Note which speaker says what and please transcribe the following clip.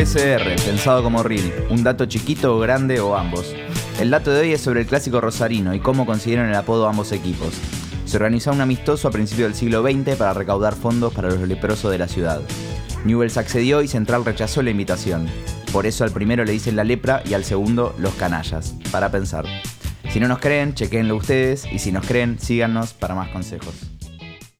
Speaker 1: PCR, pensado como reel. Un dato chiquito o grande o ambos. El dato de hoy es sobre el clásico rosarino y cómo consiguieron el apodo ambos equipos. Se organizó un amistoso a principios del siglo XX para recaudar fondos para los leprosos de la ciudad. Newells accedió y Central rechazó la invitación. Por eso al primero le dicen la lepra y al segundo los canallas. Para pensar. Si no nos creen, chequenlo ustedes y si nos creen, síganos para más consejos.